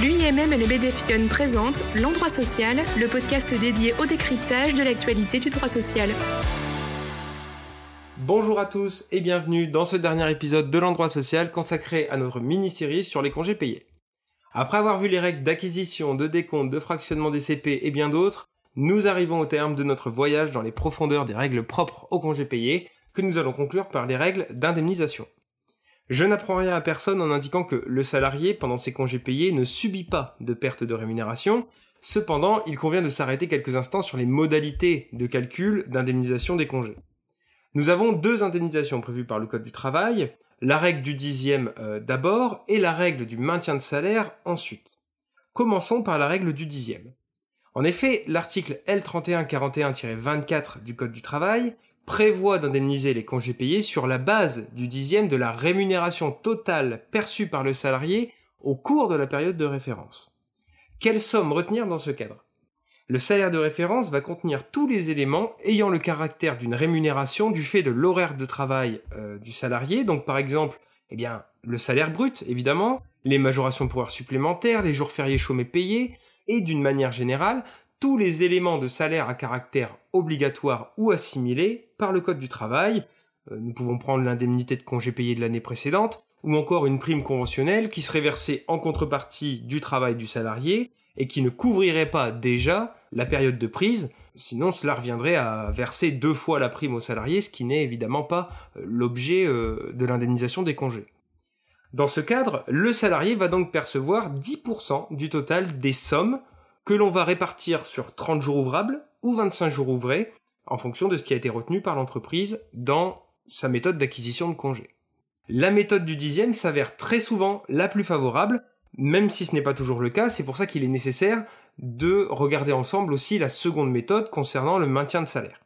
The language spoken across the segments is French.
L'UIMM et le BDFION présentent L'Endroit Social, le podcast dédié au décryptage de l'actualité du droit social. Bonjour à tous et bienvenue dans ce dernier épisode de l'Endroit Social consacré à notre mini-série sur les congés payés. Après avoir vu les règles d'acquisition, de décompte, de fractionnement des CP et bien d'autres, nous arrivons au terme de notre voyage dans les profondeurs des règles propres aux congés payés que nous allons conclure par les règles d'indemnisation. Je n'apprends rien à personne en indiquant que le salarié, pendant ses congés payés, ne subit pas de perte de rémunération. Cependant, il convient de s'arrêter quelques instants sur les modalités de calcul d'indemnisation des congés. Nous avons deux indemnisations prévues par le Code du travail, la règle du dixième euh, d'abord et la règle du maintien de salaire ensuite. Commençons par la règle du dixième. En effet, l'article L3141-24 du Code du travail prévoit d'indemniser les congés payés sur la base du dixième de la rémunération totale perçue par le salarié au cours de la période de référence. Quelle somme retenir dans ce cadre? Le salaire de référence va contenir tous les éléments ayant le caractère d'une rémunération du fait de l'horaire de travail euh, du salarié, donc par exemple, eh le salaire brut, évidemment, les majorations pour heures supplémentaires, les jours fériés chômés payés, et d'une manière générale, tous les éléments de salaire à caractère obligatoire ou assimilé par le Code du travail. Euh, nous pouvons prendre l'indemnité de congé payé de l'année précédente, ou encore une prime conventionnelle qui serait versée en contrepartie du travail du salarié et qui ne couvrirait pas déjà la période de prise, sinon cela reviendrait à verser deux fois la prime au salarié, ce qui n'est évidemment pas euh, l'objet euh, de l'indemnisation des congés. Dans ce cadre, le salarié va donc percevoir 10% du total des sommes que l'on va répartir sur 30 jours ouvrables ou 25 jours ouvrés, en fonction de ce qui a été retenu par l'entreprise dans sa méthode d'acquisition de congés. La méthode du dixième s'avère très souvent la plus favorable, même si ce n'est pas toujours le cas, c'est pour ça qu'il est nécessaire de regarder ensemble aussi la seconde méthode concernant le maintien de salaire.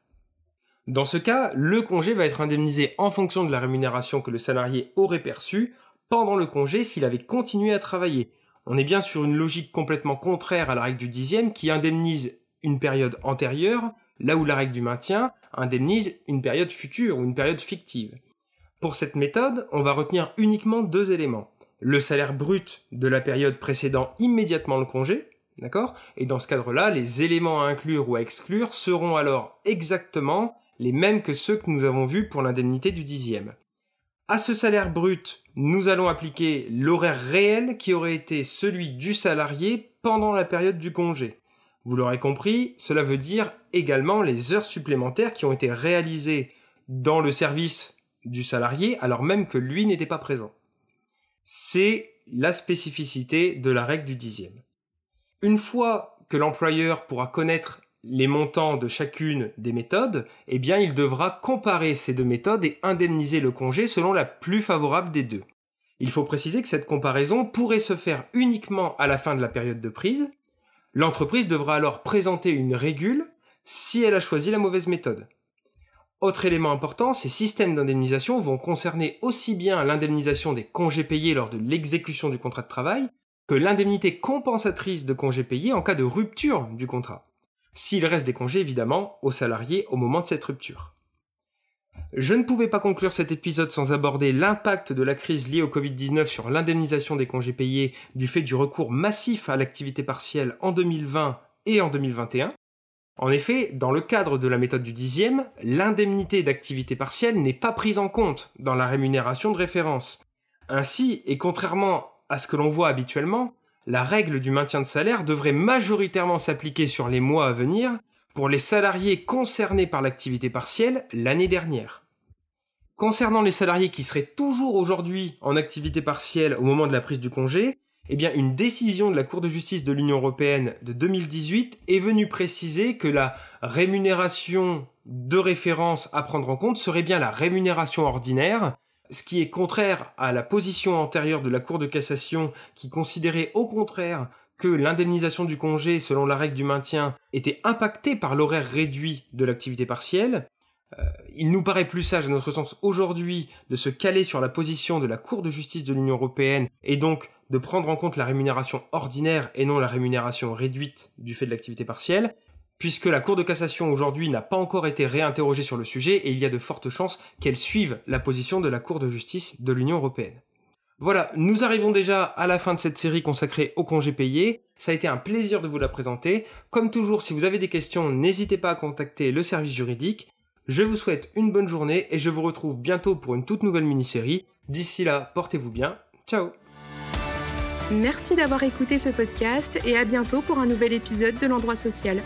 Dans ce cas, le congé va être indemnisé en fonction de la rémunération que le salarié aurait perçue pendant le congé s'il avait continué à travailler, on est bien sur une logique complètement contraire à la règle du dixième qui indemnise une période antérieure, là où la règle du maintien indemnise une période future ou une période fictive. Pour cette méthode, on va retenir uniquement deux éléments. Le salaire brut de la période précédant immédiatement le congé, d'accord? Et dans ce cadre-là, les éléments à inclure ou à exclure seront alors exactement les mêmes que ceux que nous avons vus pour l'indemnité du dixième. À ce salaire brut, nous allons appliquer l'horaire réel qui aurait été celui du salarié pendant la période du congé. Vous l'aurez compris, cela veut dire également les heures supplémentaires qui ont été réalisées dans le service du salarié alors même que lui n'était pas présent. C'est la spécificité de la règle du dixième. Une fois que l'employeur pourra connaître les montants de chacune des méthodes, eh bien il devra comparer ces deux méthodes et indemniser le congé selon la plus favorable des deux. Il faut préciser que cette comparaison pourrait se faire uniquement à la fin de la période de prise. L'entreprise devra alors présenter une régule si elle a choisi la mauvaise méthode. Autre élément important, ces systèmes d'indemnisation vont concerner aussi bien l'indemnisation des congés payés lors de l'exécution du contrat de travail que l'indemnité compensatrice de congés payés en cas de rupture du contrat s'il reste des congés évidemment aux salariés au moment de cette rupture. Je ne pouvais pas conclure cet épisode sans aborder l'impact de la crise liée au Covid-19 sur l'indemnisation des congés payés du fait du recours massif à l'activité partielle en 2020 et en 2021. En effet, dans le cadre de la méthode du dixième, l'indemnité d'activité partielle n'est pas prise en compte dans la rémunération de référence. Ainsi, et contrairement à ce que l'on voit habituellement, la règle du maintien de salaire devrait majoritairement s'appliquer sur les mois à venir pour les salariés concernés par l'activité partielle l'année dernière. Concernant les salariés qui seraient toujours aujourd'hui en activité partielle au moment de la prise du congé, eh bien, une décision de la Cour de justice de l'Union européenne de 2018 est venue préciser que la rémunération de référence à prendre en compte serait bien la rémunération ordinaire, ce qui est contraire à la position antérieure de la Cour de cassation qui considérait au contraire que l'indemnisation du congé selon la règle du maintien était impactée par l'horaire réduit de l'activité partielle. Euh, il nous paraît plus sage à notre sens aujourd'hui de se caler sur la position de la Cour de justice de l'Union européenne et donc de prendre en compte la rémunération ordinaire et non la rémunération réduite du fait de l'activité partielle, puisque la Cour de cassation aujourd'hui n'a pas encore été réinterrogée sur le sujet et il y a de fortes chances qu'elle suive la position de la Cour de justice de l'Union européenne. Voilà, nous arrivons déjà à la fin de cette série consacrée aux congés payés. Ça a été un plaisir de vous la présenter. Comme toujours, si vous avez des questions, n'hésitez pas à contacter le service juridique. Je vous souhaite une bonne journée et je vous retrouve bientôt pour une toute nouvelle mini-série. D'ici là, portez-vous bien. Ciao Merci d'avoir écouté ce podcast et à bientôt pour un nouvel épisode de l'endroit social.